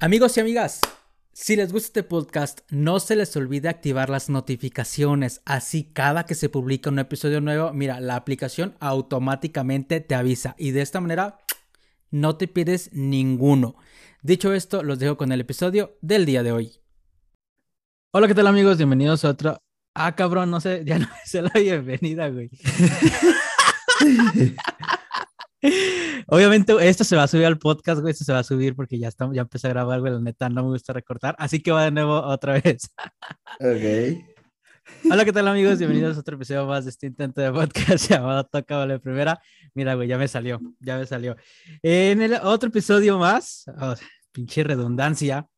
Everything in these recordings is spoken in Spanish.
Amigos y amigas, si les gusta este podcast, no se les olvide activar las notificaciones. Así cada que se publica un episodio nuevo, mira, la aplicación automáticamente te avisa y de esta manera no te pierdes ninguno. Dicho esto, los dejo con el episodio del día de hoy. Hola, ¿qué tal amigos? Bienvenidos a otro... Ah, cabrón, no sé, ya no sé la bienvenida, güey. Obviamente esto se va a subir al podcast, güey, esto se va a subir porque ya estamos, ya empecé a grabar, güey, la neta no me gusta recortar, así que va de nuevo otra vez. Ok. Hola, ¿qué tal amigos? Bienvenidos a otro episodio más de este intento de podcast llamado Toca Vale Primera. Mira, güey, ya me salió, ya me salió. En el otro episodio más, oh, pinche redundancia,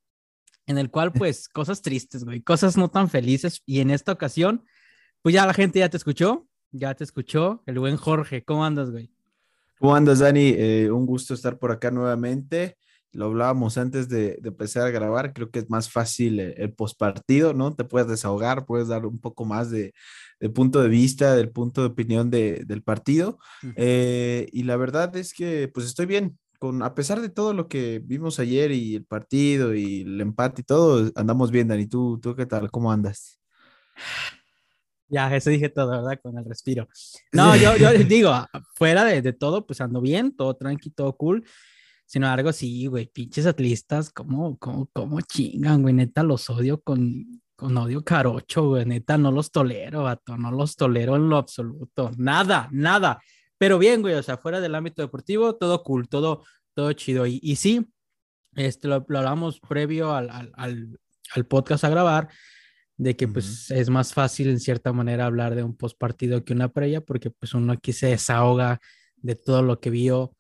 en el cual pues cosas tristes, güey, cosas no tan felices y en esta ocasión, pues ya la gente ya te escuchó, ya te escuchó, el buen Jorge, ¿cómo andas, güey? ¿Cómo andas, Dani? Eh, un gusto estar por acá nuevamente. Lo hablábamos antes de, empezar a grabar. Creo que es más fácil el, el postpartido, ¿no? Te puedes desahogar, puedes dar un poco más de, punto de vista, del punto de opinión del partido. Eh, y la verdad es que, pues estoy bien. Con, a pesar de todo lo que vimos ayer y el partido y el empate y todo, andamos bien, Dani. ¿Tú, tú qué tal? ¿Cómo andas? Ya, eso dije todo, ¿verdad? Con el respiro. No, yo, yo digo, fuera de, de, todo, pues ando bien, todo tranqui, todo cool. Sin embargo, sí, güey, pinches atlistas, ¿cómo, cómo, cómo chingan, güey? Neta, los odio con, con odio carocho, güey. Neta, no los tolero, vato, no los tolero en lo absoluto. Nada, nada. Pero bien, güey, o sea, fuera del ámbito deportivo, todo cool, todo, todo chido. Y, y sí, este, lo, lo hablamos previo al, al, al, al podcast a grabar de que pues es más fácil en cierta manera hablar de un postpartido que una previa porque pues uno aquí se desahoga de todo lo que vio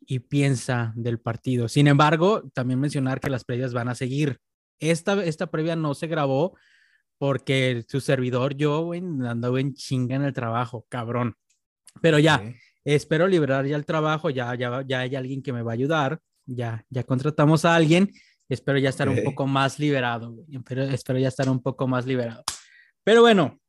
y piensa del partido. Sin embargo, también mencionar que las previas van a seguir. Esta, esta previa no se grabó porque su servidor, yo, güey, andaba en chinga en el trabajo, cabrón. Pero ya, espero liberar ya el trabajo, ya, ya, ya hay alguien que me va a ayudar, ya, ya contratamos a alguien espero ya estar un poco más liberado, Espero, espero ya estar un poco más liberado. Pero bueno,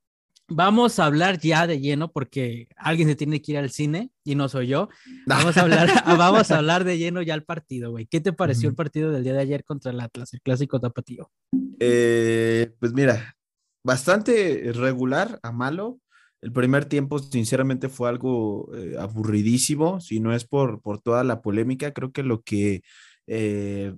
vamos a hablar ya de lleno porque alguien se tiene que ir al cine y no soy yo. Vamos a hablar, vamos a hablar de lleno ya el partido, güey. ¿Qué te pareció el partido del día de ayer contra el Atlas, el clásico tapatío? Eh, pues mira, bastante regular a malo. El primer tiempo, sinceramente, fue algo eh, aburridísimo, si no es por, por toda la polémica. Creo que lo que eh,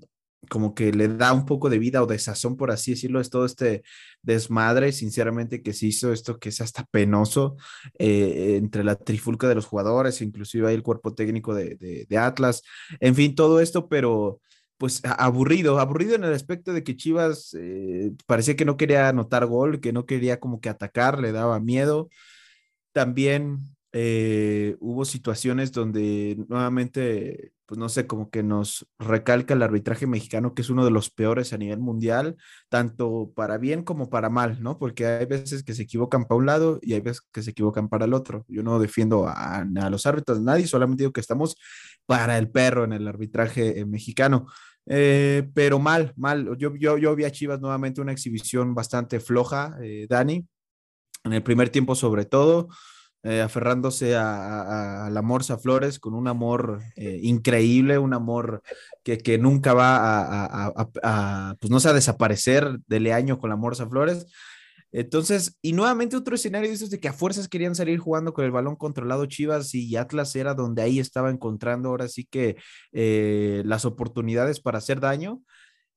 como que le da un poco de vida o de sazón, por así decirlo, es todo este desmadre, sinceramente, que se hizo esto que es hasta penoso eh, entre la trifulca de los jugadores, inclusive ahí el cuerpo técnico de, Atlas, en fin, todo esto, pero pues aburrido, aburrido en el aspecto de que Chivas eh, parecía que no quería anotar gol, que no quería como que atacar, le daba miedo. También eh, hubo situaciones donde nuevamente, pues no sé, como que nos recalca el arbitraje mexicano, que es uno de los peores a nivel mundial, tanto para bien como para mal, ¿no? Porque hay veces que se equivocan para un lado y hay veces que se equivocan para el otro. Yo no defiendo a, los árbitros, nadie, solamente digo que estamos para el perro en el arbitraje eh, mexicano. Eh, pero mal, mal. Yo, yo, yo vi a Chivas nuevamente una exhibición bastante floja, Dani, en el primer tiempo sobre todo. Eh, aferrándose a, la Morsa Flores con un amor eh, increíble, un amor que, que nunca va a, pues no sé, a desaparecer de Leaño con la Morsa Flores. Entonces, y nuevamente otro escenario de de que a fuerzas querían salir jugando con el balón controlado Chivas y Atlas era donde ahí estaba encontrando ahora sí que eh, las oportunidades para hacer daño.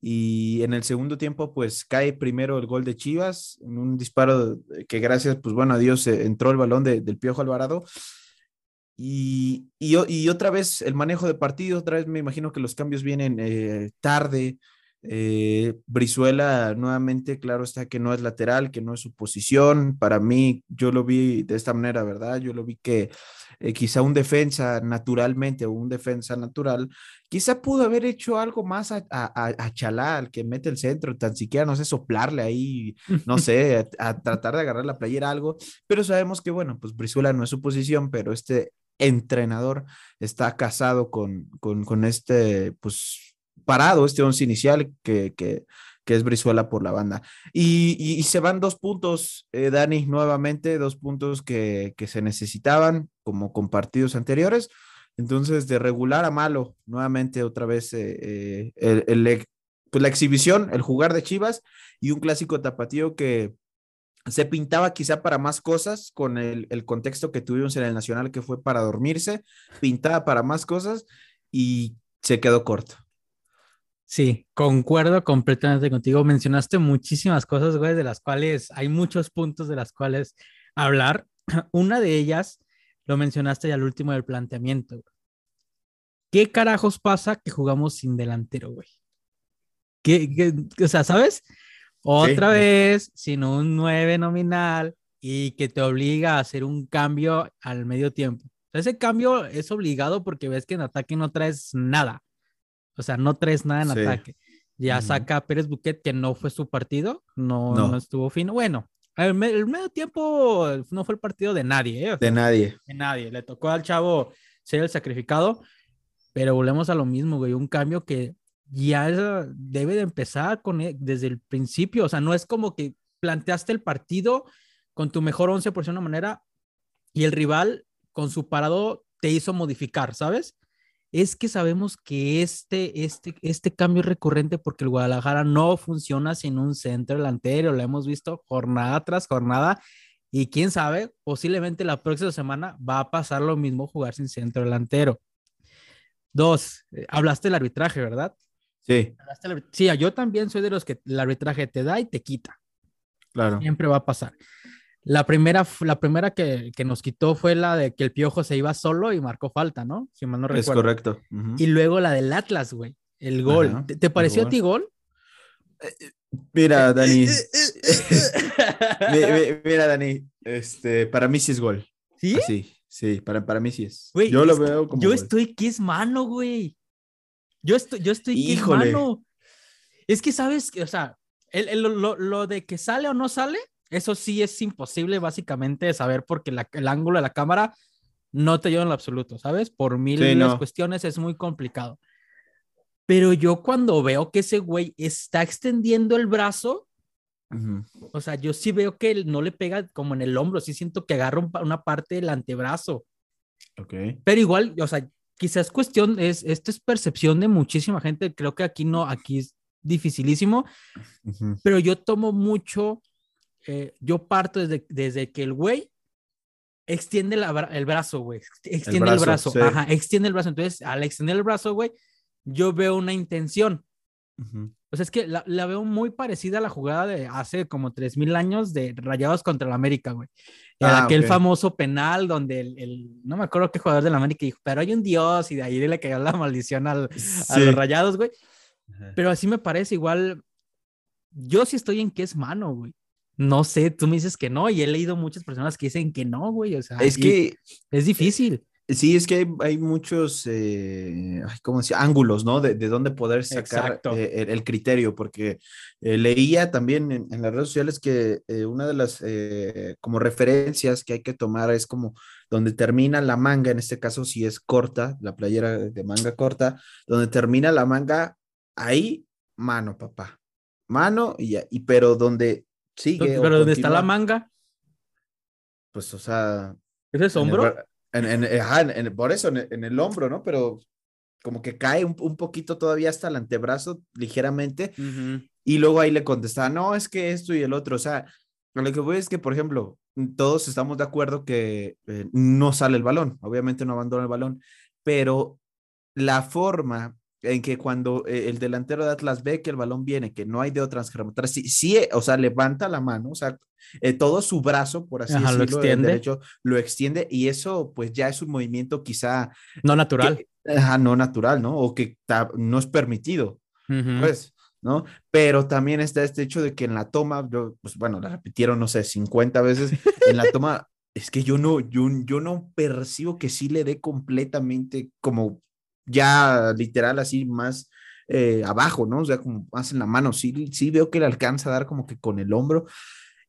Y en el segundo tiempo, pues cae primero el gol de Chivas, en un disparo que gracias, pues bueno, a Dios eh, entró el balón del Piojo Alvarado. Y, y, otra vez el manejo de partido, otra vez me imagino que los cambios vienen eh, tarde. Eh, Brizuela nuevamente, claro está que no es lateral, que no es su posición. Para mí, yo lo vi de esta manera, ¿verdad? Yo lo vi que eh, quizá un defensa naturalmente o un defensa natural, quizá pudo haber hecho algo más a, a, Chalá, al que mete el centro, tan siquiera, no sé, soplarle ahí, no sé, a, tratar de agarrar la playera, algo, pero sabemos que, bueno, pues Brizuela no es su posición, pero este entrenador está casado con, con, con este, pues, parado, este once inicial que, que, que es Brizuela por la banda. Y, se van dos puntos, eh, Dani, nuevamente, dos puntos que, se necesitaban, como con partidos anteriores. Entonces, de regular a malo, nuevamente otra vez eh, eh, el, pues la exhibición, el jugar de Chivas y un clásico tapatío que se pintaba quizá para más cosas con el, el, contexto que tuvimos en el Nacional que fue para dormirse, pintaba para más cosas y se quedó corto. Sí, concuerdo completamente contigo. Mencionaste muchísimas cosas, güey, de las cuales hay muchos puntos de las cuales hablar. Una de ellas lo mencionaste ya al último del planteamiento. ¿Qué carajos pasa que jugamos sin delantero, güey? ¿Qué, o sea, ¿sabes? Otra vez, sin un 9 nominal y que te obliga a hacer un cambio al medio tiempo. Ese cambio es obligado porque ves que en ataque no traes nada. O sea, no traes nada en ataque. Ya saca a Pérez Buquet, que no fue su partido, no, no. estuvo fino. Bueno, el, medio tiempo no fue el partido de nadie. ¿eh? de nadie. De nadie. Le tocó al chavo ser el sacrificado, pero volvemos a lo mismo, güey. Un cambio que ya debe de empezar con, e, desde el principio. O sea, no es como que planteaste el partido con tu mejor once por una manera y el rival con su parado te hizo modificar, ¿sabes? Es que sabemos que este, este, este cambio es recurrente porque el Guadalajara no funciona sin un centro delantero, lo hemos visto jornada tras jornada y quién sabe, posiblemente la próxima semana va a pasar lo mismo jugar sin centro delantero. Dos, eh, hablaste del arbitraje, ¿verdad? Sí. Sí, yo también soy de los que el arbitraje te da y te quita. Claro. Siempre va a pasar. La primera, la primera que, que, nos quitó fue la de que el Piojo se iba solo y marcó falta, ¿no? Si mal no recuerdo. Es correcto. Y luego la del Atlas, güey. El gol. ¿Te, pareció a ti gol? Mira, Dani. mira, Dani. Este, para mí sí es gol. ¿Sí? Sí, sí, para, para mí sí es. yo lo veo como. Yo estoy que es mano, güey. Yo estoy, yo estoy que es mano. Es que sabes, o sea, el, el, lo, lo de que sale o no sale, eso sí es imposible básicamente saber porque el ángulo de la cámara no te lleva en lo absoluto, ¿sabes? Por mil cuestiones es muy complicado. Pero yo cuando veo que ese güey está extendiendo el brazo, o sea, yo sí veo que no le pega como en el hombro, sí siento que agarra una parte del antebrazo. Ok. Pero igual, o sea, quizás cuestión, es, esto es percepción de muchísima gente, creo que aquí no, aquí es dificilísimo, pero yo tomo mucho eh, yo parto desde, desde que el güey extiende el brazo, güey. Extiende el brazo, ajá, extiende el brazo. Entonces, al extender el brazo, güey, yo veo una intención. O sea, es que la, veo muy parecida a la jugada de hace como 3000 años de Rayados contra el América, güey. Ah, aquel famoso penal donde el, no me acuerdo qué jugador del América dijo, pero hay un dios y de ahí le cayó la maldición al, a los Rayados, güey. Pero así me parece igual. Yo sí estoy en que es mano, güey. No sé, tú me dices que no, y he leído muchas personas que dicen que no, güey. O sea, es que es difícil. Sí, es que hay, muchos, eh, ¿cómo decía? Ángulos, ¿no? De, de dónde poder sacar eh, el, criterio, porque eh, leía también en, las redes sociales que eh, una de las como referencias que hay que tomar es como donde termina la manga, en este caso si es corta, la playera de manga corta, donde termina la manga, ahí, mano, papá, mano, y, y pero donde sigue. Pero ¿dónde está la manga? Pues, o sea. ¿Ese es hombro? En por eso, en, el hombro, ¿no? Pero como que cae un, poquito todavía hasta el antebrazo, ligeramente. Y luego ahí le contestaba, no, es que esto y el otro. O sea, lo que voy es que, por ejemplo, todos estamos de acuerdo que eh, no sale el balón. Obviamente no abandona el balón, pero la forma en que cuando eh, el delantero de Atlas ve que el balón viene, que no hay de otras que rematar, sí, sí, eh, o sea, levanta la mano, o sea, eh, todo su brazo, por así decirlo, lo extiende. Derecho, lo extiende y eso pues ya es un movimiento quizá... No natural. ajá, no natural, ¿no? O que no es permitido, pues, ¿no? Pero también está este hecho de que en la toma, yo, pues bueno, la repitieron, no sé, 50 veces, en la toma... Es que yo no, yo, yo no percibo que sí le dé completamente como ya literal así más eh, abajo, ¿no? O sea, como más en la mano, sí, sí veo que le alcanza a dar como que con el hombro.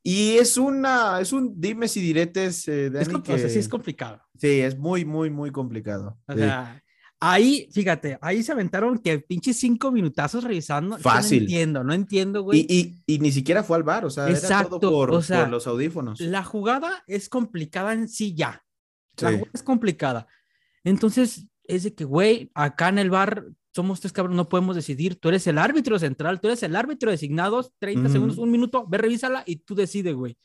Y es una, es un dime si diretes, eh, es, que, sí es complicado. Sí, es muy, muy, muy complicado. O sea, ahí, fíjate, ahí se aventaron que pinches cinco minutazos revisando. Fácil. No entiendo, no entiendo, güey. Y, y, ni siquiera fue al bar, o sea, Exacto, era todo por, o sea, por, los audífonos. La jugada es complicada en sí ya. La jugada es complicada. Entonces, es de que, güey, acá en el bar somos tres cabrones, no podemos decidir. Tú eres el árbitro central, tú eres el árbitro designado, 30 segundos, un minuto, ve, revísala y tú decides, güey.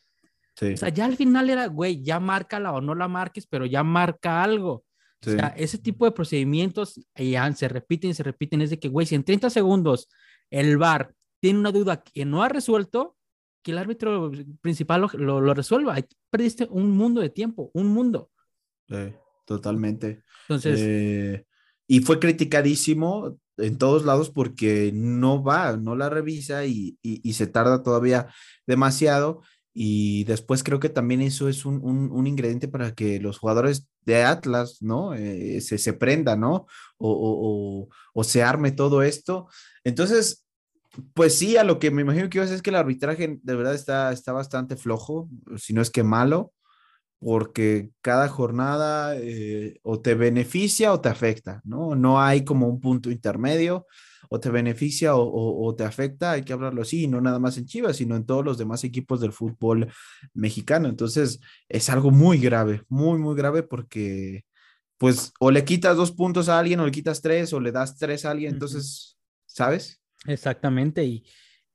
O sea, ya al final era, güey, ya márcala o no la marques, pero ya marca algo. O sea, ese tipo de procedimientos ya se repiten y se repiten. Es de que, güey, si en 30 segundos el VAR tiene una duda que no ha resuelto, que el árbitro principal lo, lo, resuelva. Perdiste un mundo de tiempo, un mundo. Totalmente. Entonces. Eh, y fue criticadísimo en todos lados porque no va, no la revisa y, y, se tarda todavía demasiado. Y después creo que también eso es un, un, ingrediente para que los jugadores de Atlas, ¿no? Eh, se, se prenda, ¿no? O, o, o, se arme todo esto. Entonces, pues sí, a lo que me imagino que iba a decir es que el arbitraje de verdad está, está bastante flojo, si no es que malo, porque cada jornada eh, o te beneficia o te afecta, ¿no? No hay como un punto intermedio, o te beneficia o, te afecta, hay que hablarlo así, no nada más en Chivas, sino en todos los demás equipos del fútbol mexicano. Entonces, es algo muy grave, muy, muy grave porque, pues, o le quitas dos puntos a alguien, o le quitas tres, o le das tres a alguien, entonces, ¿sabes? Exactamente, y,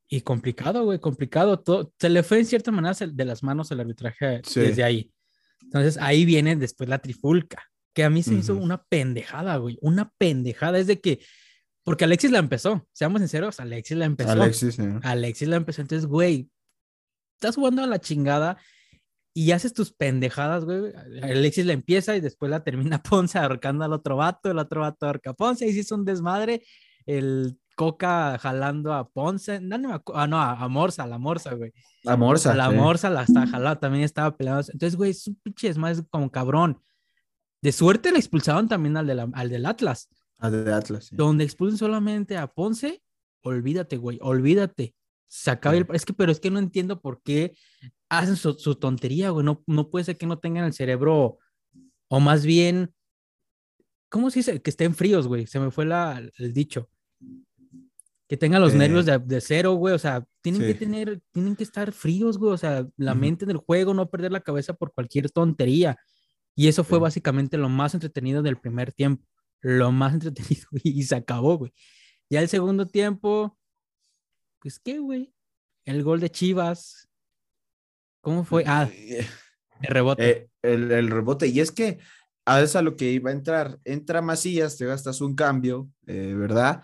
y complicado, güey, complicado. Todo, se le fue en cierta manera de las manos el arbitraje desde ahí. Entonces ahí viene después la trifulca, que a mí se hizo una pendejada, güey, una pendejada. Es de que, porque Alexis la empezó, seamos sinceros, Alexis la empezó. Alexis, Alexis la empezó. Entonces, güey, estás jugando a la chingada y haces tus pendejadas, güey. Alexis la empieza y después la termina Ponce ahorcando al otro vato, el otro vato ahorca a Ponce y se hizo un desmadre. El Coca jalando a Ponce, no, no, ah, no a, Morsa, a la Morsa, güey. A Morsa. A la Morsa la está jalando, también estaba peleando. Entonces, güey, es un pinche más como cabrón. De suerte le expulsaron también al, de al del Atlas. Al del Atlas, sí. Donde expulsan solamente a Ponce, olvídate, güey, olvídate. Se acaba el... Es que, pero es que no entiendo por qué hacen su, su tontería, güey. No, no puede ser que no tengan el cerebro, o más bien, ¿cómo se dice? Que estén fríos, güey. Se me fue la, el dicho que tengan los nervios de, de, cero, güey, o sea, tienen que tener, tienen que estar fríos, güey, o sea, la mente en el juego, no perder la cabeza por cualquier tontería. Y eso fue básicamente lo más entretenido del primer tiempo, lo más entretenido y, se acabó, güey. Ya el segundo tiempo, pues qué, güey, el gol de Chivas, ¿cómo fue? Ah, eh, el rebote. Eh, el, el, rebote, y es que a veces a lo que iba a entrar, entra Macías, te gastas un cambio, eh, ¿verdad?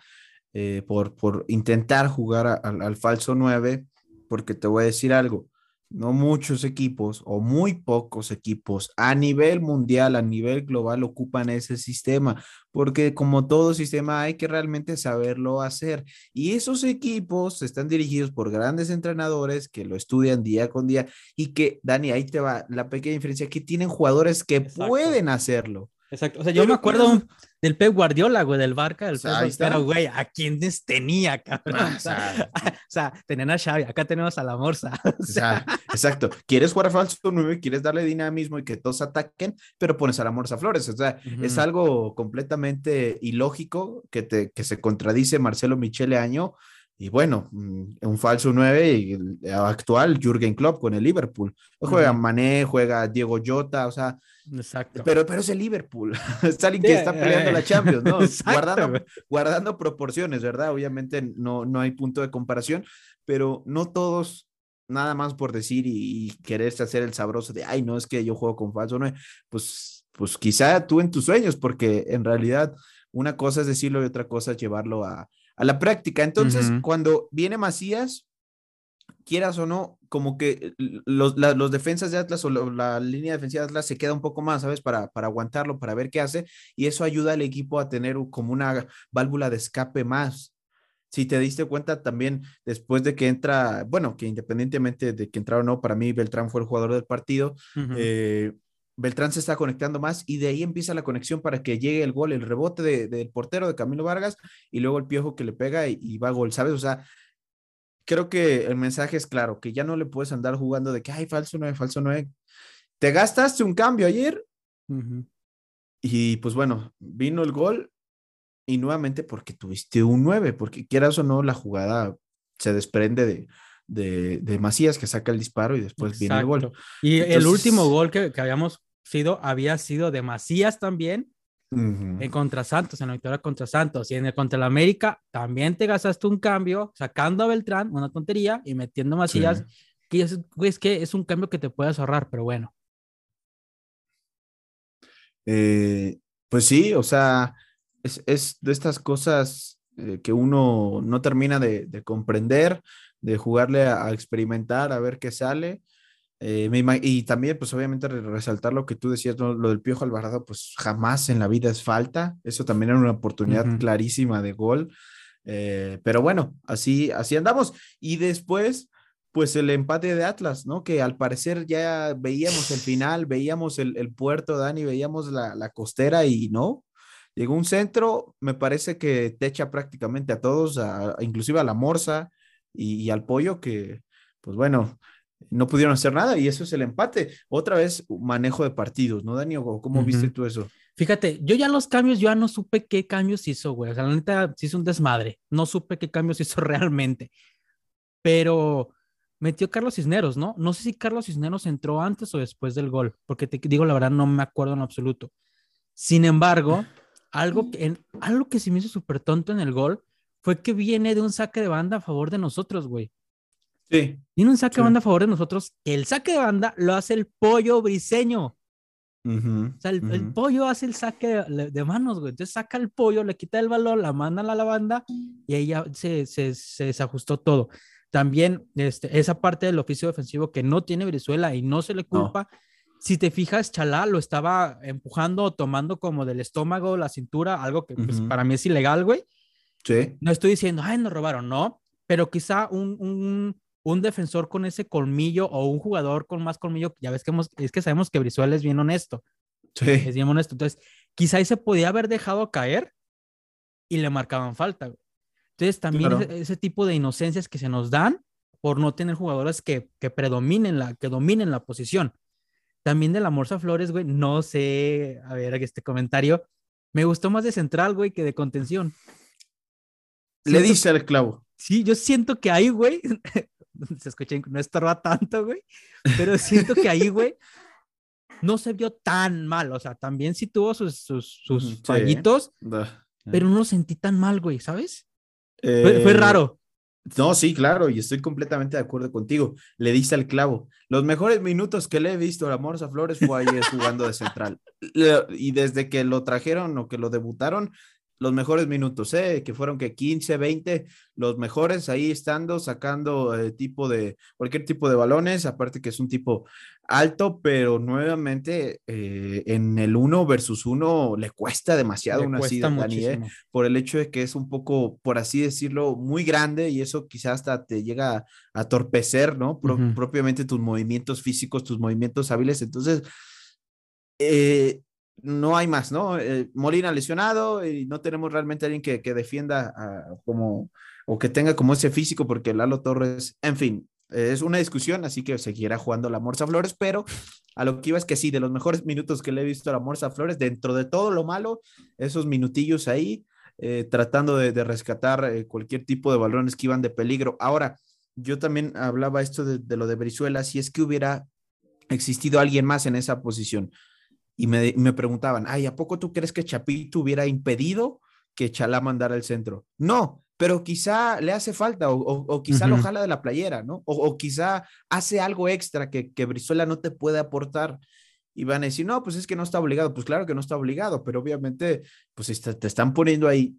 Eh, por, por intentar jugar al falso 9, porque te voy a decir algo, no muchos equipos o muy pocos equipos a nivel mundial, a nivel global ocupan ese sistema, porque como todo sistema hay que realmente saberlo hacer. Y esos equipos están dirigidos por grandes entrenadores que lo estudian día con día y que, Dani, ahí te va la pequeña diferencia, que tienen jugadores que pueden hacerlo. Exacto. O sea, yo me acuerdo del Pep Guardiola, güey, del Barca, del Pep Pero, güey, ¿a quiénes tenía, cabrón? Ah, o, sea, tenían a Xavi, acá tenemos a la Morsa. O sea, exacto. Quieres jugar a falso 9, quieres darle dinamismo y que todos ataquen, pero pones a la Morsa Flores. O sea, es algo completamente ilógico que, te, que se contradice Marcelo Michele Año y bueno, mm, un falso 9 y actual Jürgen Klopp con el Liverpool. Juega Mané, juega Diego Jota, o sea, Exacto. Pero, pero es el Liverpool. es alguien que está peleando la Champions, ¿no? guardando, guardando, proporciones, ¿verdad? Obviamente no, no hay punto de comparación, pero no todos, nada más por decir y, quererse hacer el sabroso de, ay, no, es que yo juego con falso 9, pues, pues quizá tú en tus sueños, porque en realidad una cosa es decirlo y otra cosa es llevarlo a a la práctica. Entonces, cuando viene Macías, quieras o no, como que los, los defensas de Atlas o la, línea defensiva de Atlas se queda un poco más, ¿sabes? Para, para aguantarlo, para ver qué hace, y eso ayuda al equipo a tener como una válvula de escape más. Si te diste cuenta también después de que entra, bueno, que independientemente de que entrara o no, para mí Beltrán fue el jugador del partido, Beltrán se está conectando más y de ahí empieza la conexión para que llegue el gol, el rebote del portero de Camilo Vargas y luego el piojo que le pega y, va a gol, ¿sabes? O sea, creo que el mensaje es claro, que ya no le puedes andar jugando de que, ay, falso no es, falso no es. Te gastaste un cambio ayer y pues bueno, vino el gol y nuevamente porque tuviste un 9, porque quieras o no, la jugada se desprende de, de, de, Macías que saca el disparo y después viene el gol. Y el último gol que, que, habíamos sido, había sido de Macías también, En contra Santos, en la victoria contra Santos. Y en el contra el América, también te gastaste un cambio, sacando a Beltrán, una tontería, y metiendo Macías, que es, es, que es un cambio que te puedes ahorrar, pero bueno. Eh, pues sí, o sea, es, es de estas cosas eh, que uno no termina de, de comprender, de jugarle a, a, experimentar, a ver qué sale. Eh, y también, pues obviamente resaltar lo que tú decías, lo, lo, del Piojo Alvarado, pues jamás en la vida es falta. Eso también era una oportunidad uh -huh. clarísima de gol. Eh, pero bueno, así, así andamos. Y después, pues el empate de Atlas, ¿no? Que al parecer ya veíamos el final, veíamos el, el puerto, Dani, veíamos la, la, costera y no. Llegó un centro, me parece que te echa prácticamente a todos, a, inclusive a la Morsa y, y al Pollo, que, pues bueno, no pudieron hacer nada y eso es el empate. Otra vez, manejo de partidos, ¿no, Dani? ¿Cómo uh -huh. viste tú eso? Fíjate, yo ya los cambios, yo ya no supe qué cambios hizo, güey. O sea, la neta, sí hizo un desmadre. No supe qué cambios hizo realmente. Pero metió Carlos Cisneros, ¿no? No sé si Carlos Cisneros entró antes o después del gol, porque te digo la verdad, no me acuerdo en absoluto. Sin embargo, algo que, en, algo que se me hizo súper tonto en el gol fue que viene de un saque de banda a favor de nosotros, güey. Sí. Tiene un saque sí. de banda a favor de nosotros. El saque de banda lo hace el pollo briseño. Uh -huh, o sea, el, uh -huh. el, pollo hace el saque de, de, manos, güey. Entonces saca el pollo, le quita el balón, la manda a la banda y ahí ya se, se, se desajustó todo. También este, esa parte del oficio defensivo que no tiene Brizuela y no se le culpa. No. Si te fijas, Chalá lo estaba empujando o tomando como del estómago, la cintura, algo que uh -huh. pues, para mí es ilegal, güey. Sí. No estoy diciendo, ay, nos robaron, no. Pero quizá un, un un defensor con ese colmillo o un jugador con más colmillo, ya ves que hemos, es que sabemos que Brizuela es bien honesto. Sí. Es bien honesto. Entonces, quizá ahí se podía haber dejado caer y le marcaban falta. Entonces, también claro. ese, ese, tipo de inocencias que se nos dan por no tener jugadores que, que predominen la, que dominen la posición. También de la Morsa Flores, güey, no sé, a ver, este comentario, me gustó más de central, güey, que de contención. Le dice al clavo. Sí, yo siento que ahí, güey, se escucha, no estorba tanto, güey, pero siento que ahí, güey, no se vio tan mal, o sea, también sí tuvo sus, sus, sus sí. fallitos, pero no lo sentí tan mal, güey, ¿sabes? Eh, fue, fue, raro. No, sí, claro, y estoy completamente de acuerdo contigo. Le diste al clavo. Los mejores minutos que le he visto a Morsa Flores fue ayer jugando de central. Y desde que lo trajeron o que lo debutaron, los mejores minutos, ¿eh? que fueron que 15, 20, los mejores ahí estando, sacando eh, tipo de, cualquier tipo de balones, aparte que es un tipo alto, pero nuevamente eh, en el uno versus uno le cuesta demasiado le una cuesta así, Dani, ¿eh? por el hecho de que es un poco, por así decirlo, muy grande y eso quizás hasta te llega a, a torpecer, ¿no? Pro, uh -huh. Propiamente tus movimientos físicos, tus movimientos hábiles, entonces... Eh, no hay más, ¿no? Eh, Molina lesionado y no tenemos realmente alguien que, que defienda uh, como o que tenga como ese físico porque Lalo Torres, en fin, es una discusión, así que seguirá jugando la Morsa Flores, pero a lo que iba es que sí, de los mejores minutos que le he visto a la Morsa Flores, dentro de todo lo malo, esos minutillos ahí, eh, tratando de, de rescatar eh, cualquier tipo de balones que iban de peligro. Ahora, yo también hablaba esto de, de lo de Brizuela, si es que hubiera existido alguien más en esa posición y me, me, preguntaban, ay, ¿a poco tú crees que Chapito hubiera impedido que Chalá mandara el centro? No, pero quizá le hace falta o, o, o quizá uh -huh. lo jala de la playera, ¿no? O, o quizá hace algo extra que, que, Brizuela no te puede aportar. Y van a decir, no, pues es que no está obligado. Pues claro que no está obligado, pero obviamente, pues te están poniendo ahí.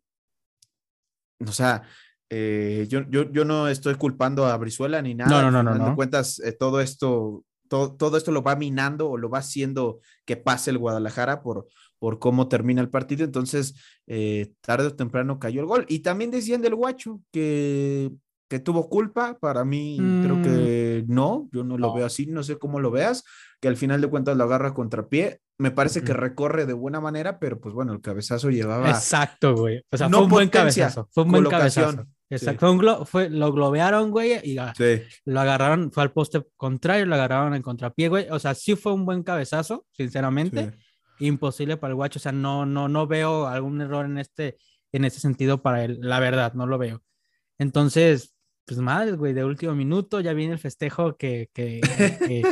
O sea, eh, yo, yo, yo no estoy culpando a Brizuela ni nada. No, no, no, no. no. cuentas, eh, todo esto todo, todo, esto lo va minando o lo va haciendo que pase el Guadalajara por, por cómo termina el partido. Entonces, eh, tarde o temprano cayó el gol. Y también decían del Guacho que, que tuvo culpa. Para mí, mm. creo que no, yo no lo no. veo así, no sé cómo lo veas, que al final de cuentas lo agarra contra pie. Me parece que recorre de buena manera, pero pues bueno, el cabezazo llevaba. Exacto, güey. O sea, no fue un buen cabezazo. Fue un buen cabezazo. Exacto, sí. fue fue, lo globearon, güey, y sí. lo agarraron, fue al poste contrario, lo agarraron en contrapié, güey. O sea, sí fue un buen cabezazo, sinceramente. Sí. Imposible para el guacho. O sea, no, no, no veo algún error en este, en este sentido para él. La verdad, no lo veo. Entonces, pues madre, güey, de último minuto ya viene el festejo que, que, que,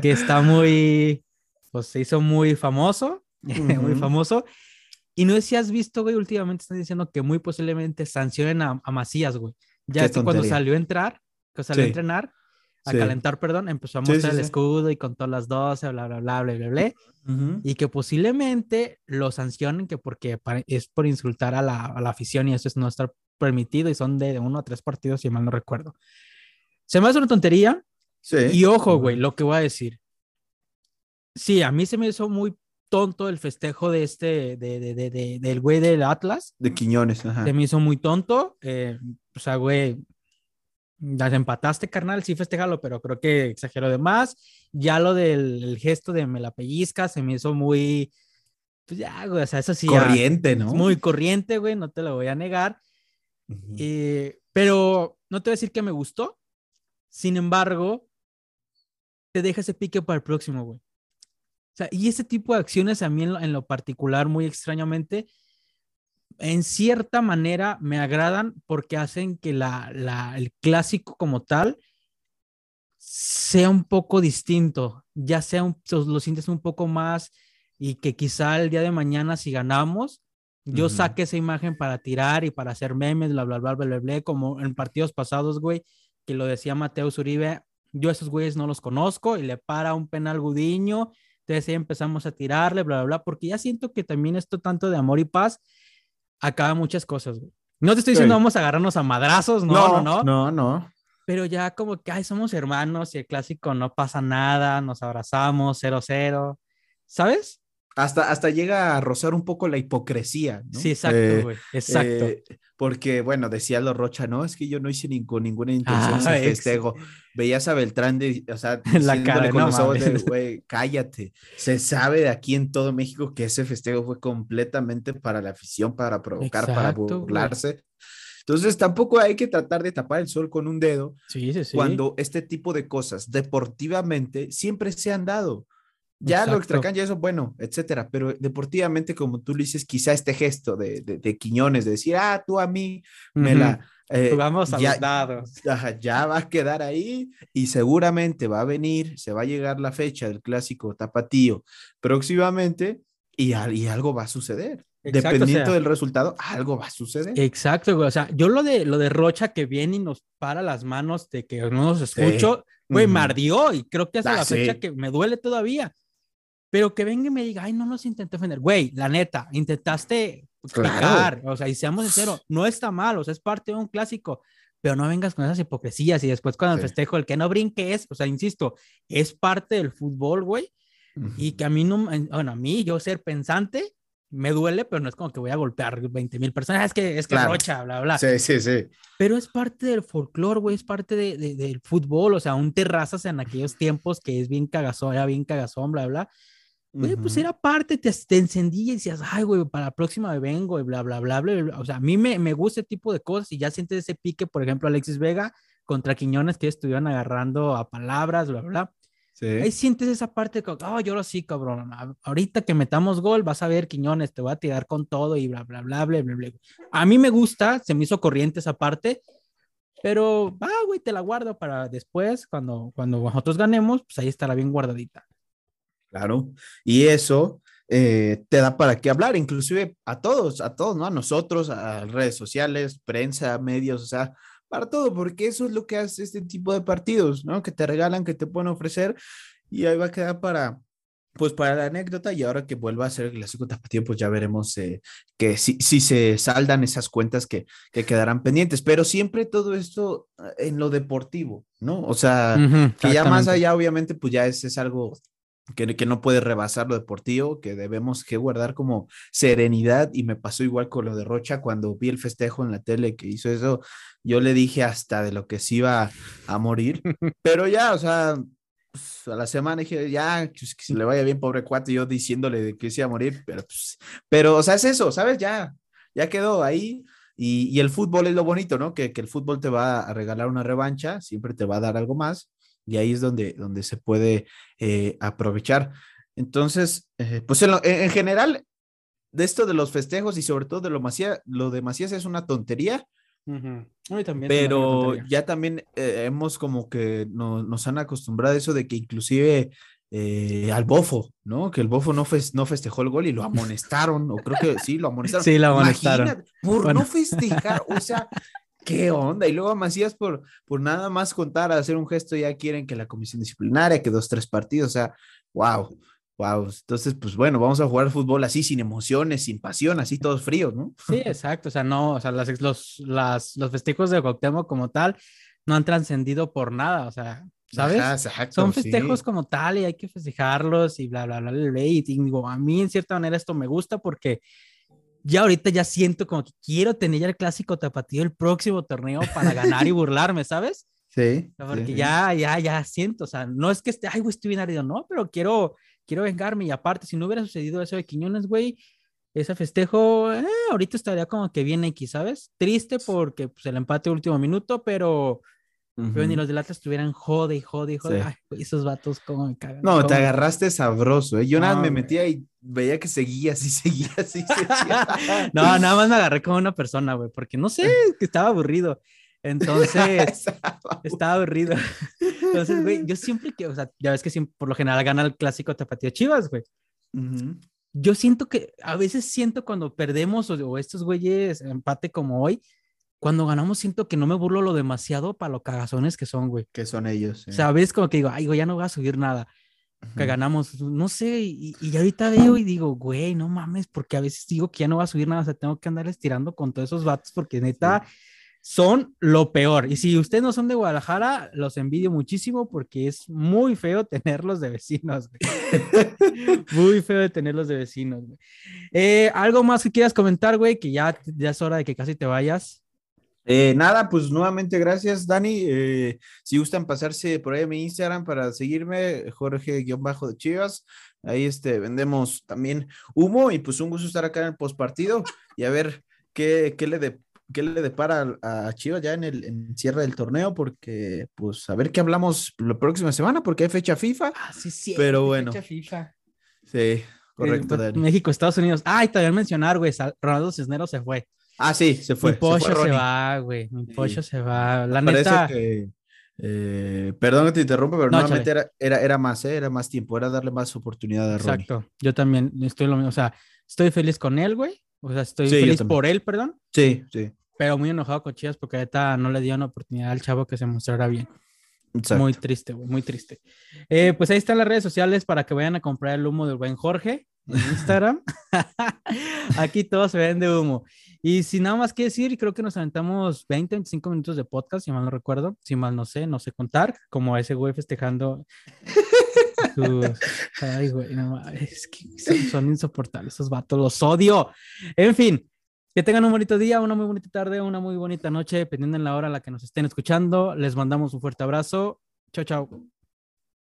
que está muy, pues se hizo muy famoso, uh -huh. muy famoso. Y no sé si has visto, güey, últimamente están diciendo que muy posiblemente sancionen a, Macías, güey. Ya que cuando salió a entrar, que salió a entrenar, a calentar, perdón, empezó a mostrar el escudo y con todas las 12, bla, bla, bla, bla, bla, bla. Y que posiblemente lo sancionen que porque es por insultar a la, a la afición y eso es no estar permitido y son de uno a tres partidos, si mal no recuerdo. Se me hace una tontería. Sí. Y ojo, güey, lo que voy a decir. Sí, a mí se me hizo muy tonto el festejo de este, de, de, de, del güey del Atlas. De Quiñones, ajá. Se me hizo muy tonto. Eh, o sea, güey, las empataste, carnal, sí festejalo, pero creo que exageró de más. Ya lo del gesto de me la pellizca se me hizo muy, pues ya, güey, o sea, eso sí. Corriente, ¿no? Muy corriente, güey, no te lo voy a negar. Eh, pero no te voy a decir que me gustó. Sin embargo, te deja ese pique para el próximo, güey. O sea, y ese tipo de acciones a mí en lo particular, muy extrañamente, en cierta manera me agradan porque hacen que la, el clásico como tal sea un poco distinto, ya sea un, lo sientes un poco más y que quizá el día de mañana si ganamos, yo saque esa imagen para tirar y para hacer memes, bla, bla, bla, bla, bla, bla, como en partidos pasados, güey, que lo decía Mateo Zuribe, yo a esos güeyes no los conozco y le para un penal Gudiño, entonces ahí empezamos a tirarle, bla, bla, bla, porque ya siento que también esto tanto de amor y paz acaba muchas cosas, güey. No te estoy diciendo vamos a agarrarnos a madrazos, no, no, no. No, no. Pero ya como que, ay, somos hermanos y el clásico no pasa nada, nos abrazamos, cero, cero. ¿Sabes? Hasta, hasta llega a rozar un poco la hipocresía, ¿no? Sí, exacto, eh, güey. exacto. Eh, porque, bueno, decía lo Rocha, no, es que yo no hice ninguna intención ah, de festejo. Veías a Beltrán, de, o sea, la cara, con los ojos de, güey, cállate. Se sabe de aquí en todo México que ese festejo fue completamente para la afición, para provocar, para burlarse. Entonces, tampoco hay que tratar de tapar el sol con un dedo sí, sí, sí. cuando este tipo de cosas deportivamente siempre se han dado. Ya lo extracan, ya eso, bueno, etcétera. Pero deportivamente, como tú lo dices, quizá este gesto de, de, Quiñones, de decir, ah, tú a mí me la. Eh, Jugamos a ya, los dados. Ya, va a quedar ahí y seguramente va a venir, se va a llegar la fecha del clásico tapatío próximamente y, y algo va a suceder. Dependiendo del resultado, algo va a suceder. Exacto, güey. O sea, yo lo de lo de Rocha que viene y nos para las manos de que no nos escucho, güey, me ardió y creo que hasta ah, la fecha que me duele todavía. Pero que venga y me diga, ay, no nos intenté ofender. Güey, la neta, intentaste explicar, o sea, y seamos sinceros, no está mal, o sea, es parte de un clásico, pero no vengas con esas hipocresías y después cuando el festejo, el que no brinque es, o sea, insisto, es parte del fútbol, güey, y que a mí no, bueno, a mí, yo ser pensante, me duele, pero no es como que voy a golpear 20 mil personas, ah, es que es que rocha, bla, bla. Sí, sí, sí. Pero es parte del folclore, güey, es parte de, del fútbol, o sea, un terrazas en aquellos tiempos que es bien cagazón, era bien cagazón, bla, bla Güey, pues era parte, te, te encendía y decías, ay, güey, para la próxima me vengo y bla, bla, bla, bla, O sea, a mí me, me gusta ese tipo de cosas y ya sientes ese pique, por ejemplo, Alexis Vega contra Quiñones que estuvieron agarrando a palabras, bla, bla. Sí. Ahí sientes esa parte, oh, ah, yo lo sí, cabrón. Ahorita que metamos gol, vas a ver, Quiñones, te voy a tirar con todo y bla, bla, bla, bla, bla, bla. A mí me gusta, se me hizo corriente esa parte, pero, ah, güey, te la guardo para después, cuando, cuando nosotros ganemos, pues ahí estará bien guardadita. Claro, y eso eh, te da para qué hablar, inclusive a todos, a todos, ¿no? A nosotros, a redes sociales, prensa, medios, o sea, para todo, porque eso es lo que hace este tipo de partidos, ¿no? Que te regalan, que te pueden ofrecer y ahí va a quedar para, pues para la anécdota y ahora que vuelva a ser el clásico tapatío, pues ya veremos eh, que si, si, se saldan esas cuentas que, que, quedarán pendientes, pero siempre todo esto eh, en lo deportivo, ¿no? O sea, que ya más allá obviamente pues ya es, es algo que, que, no puede rebasar lo deportivo, que debemos que guardar como serenidad y me pasó igual con lo de Rocha cuando vi el festejo en la tele que hizo eso, yo le dije hasta de lo que se iba a morir, pero ya, o sea, pues, a la semana dije, ya, pues, que se le vaya bien, pobre cuate, yo diciéndole de que se iba a morir, pero, pues, pero, o sea, es eso, ¿sabes? Ya, ya quedó ahí. Y, y el fútbol es lo bonito, ¿no? Que, que el fútbol te va a regalar una revancha, siempre te va a dar algo más y ahí es donde, donde se puede eh, aprovechar. Entonces, eh, pues en, general, de esto de los festejos y sobre todo de lo, Macías, lo de Macías es una tontería, también pero ya también eh, hemos como que no, nos han acostumbrado a eso de que inclusive eh, al Bofo, ¿no? Que el Bofo no, no festejó el gol y lo amonestaron, o creo que sí, lo amonestaron. Sí, lo amonestaron. por no festejar, o sea, ¿qué onda? Y luego a Macías por, por nada más contar, hacer un gesto, ya quieren que la comisión disciplinaria, que dos, tres partidos, o sea, wow. Wow, entonces, pues bueno, vamos a jugar fútbol así, sin emociones, sin pasión, así todos fríos, ¿no? Sí, exacto, o sea, no, o sea, las, los, las, los festejos de Cuauhtémoc como tal no han trascendido por nada, o sea, ¿sabes? Son festejos como tal y hay que festejarlos y bla, bla, bla, bla, y digo, a mí en cierta manera esto me gusta porque ya ahorita ya siento como que quiero tener ya el clásico tapatío el próximo torneo para ganar y burlarme, ¿sabes? Sí. Porque ya, ya, ya siento, o sea, no es que esté, ay, güey, estoy bien ardido, no, pero quiero, quiero vengarme y aparte, si no hubiera sucedido eso de Quiñones, güey, ese festejo, eh, ahorita estaría como que bien X, ¿sabes? Triste porque pues, el empate último minuto, pero pero ni los de Atlas estuvieran jode y jode y jode. Ay, esos vatos, cómo me cagan. No, te agarraste sabroso, ¿eh? Yo nada me metía y veía que seguía así, seguía así. no, nada más me agarré como una persona, güey, porque no sé, que estaba aburrido. Entonces, estaba aburrido. Entonces, güey, yo siempre que, o sea, ya ves que siempre, por lo general gana el clásico Tapatío Chivas, güey. Yo siento que, a veces siento cuando perdemos o, o estos güeyes empate como hoy, cuando ganamos siento que no me burlo lo demasiado para los cagazones que son, güey. Que son ellos. O sea, ves como que digo, ay, güey, ya no voy a subir nada. Que ganamos, no sé, y, y, ahorita veo y digo, güey, no mames, porque a veces digo que ya no va a subir nada, o sea, tengo que andar estirando con todos esos vatos porque neta son lo peor. Y si ustedes no son de Guadalajara, los envidio muchísimo porque es muy feo tenerlos de vecinos, güey. muy feo de tenerlos de vecinos, güey. Eh, ¿Algo más que quieras comentar, güey? Que ya, ya es hora de que casi te vayas. Eh, nada, pues nuevamente gracias, Dani. Eh, si gustan pasarse por ahí a mi Instagram para seguirme, Jorge-Bajo de Chivas. Ahí este, vendemos también humo y pues un gusto estar acá en el postpartido y a ver qué, qué le, de, qué le depara a, Chivas ya en el cierre del torneo, porque pues a ver qué hablamos la próxima semana, porque hay fecha FIFA. Ah, sí, sí. Pero bueno. Fecha FIFA. Sí, correcto, Dani. México, Estados Unidos. Ah, y también mencionar, güey, Ronaldo Cisneros se fue. Ah, sí, se fue. Mi pollo se, va, güey. Mi pollo se va. La neta. Que, eh, perdón que te interrumpa, pero nuevamente era, era, era, más, ¿eh? era más tiempo, era darle más oportunidad a Ronnie. Exacto. Yo también estoy lo mismo. O sea, estoy feliz con él, güey. O sea, estoy feliz por él, perdón. Sí, sí. Pero muy enojado con Chivas porque ahorita no le dio una oportunidad al chavo que se mostrara bien. Exacto. Muy triste, güey, muy triste. Eh, pues ahí están las redes sociales para que vayan a comprar el humo del buen Jorge en Instagram. Aquí todo se vende humo. Y sin nada más que decir, creo que nos aventamos 20, 25 minutos de podcast, si mal no recuerdo, si mal no sé, no sé contar, como ese güey festejando. Ay, güey, no, es que son, insoportables esos vatos, los odio. En fin, que tengan un bonito día, una muy bonita tarde, una muy bonita noche, dependiendo en la hora a la que nos estén escuchando. Les mandamos un fuerte abrazo. Chao, chao.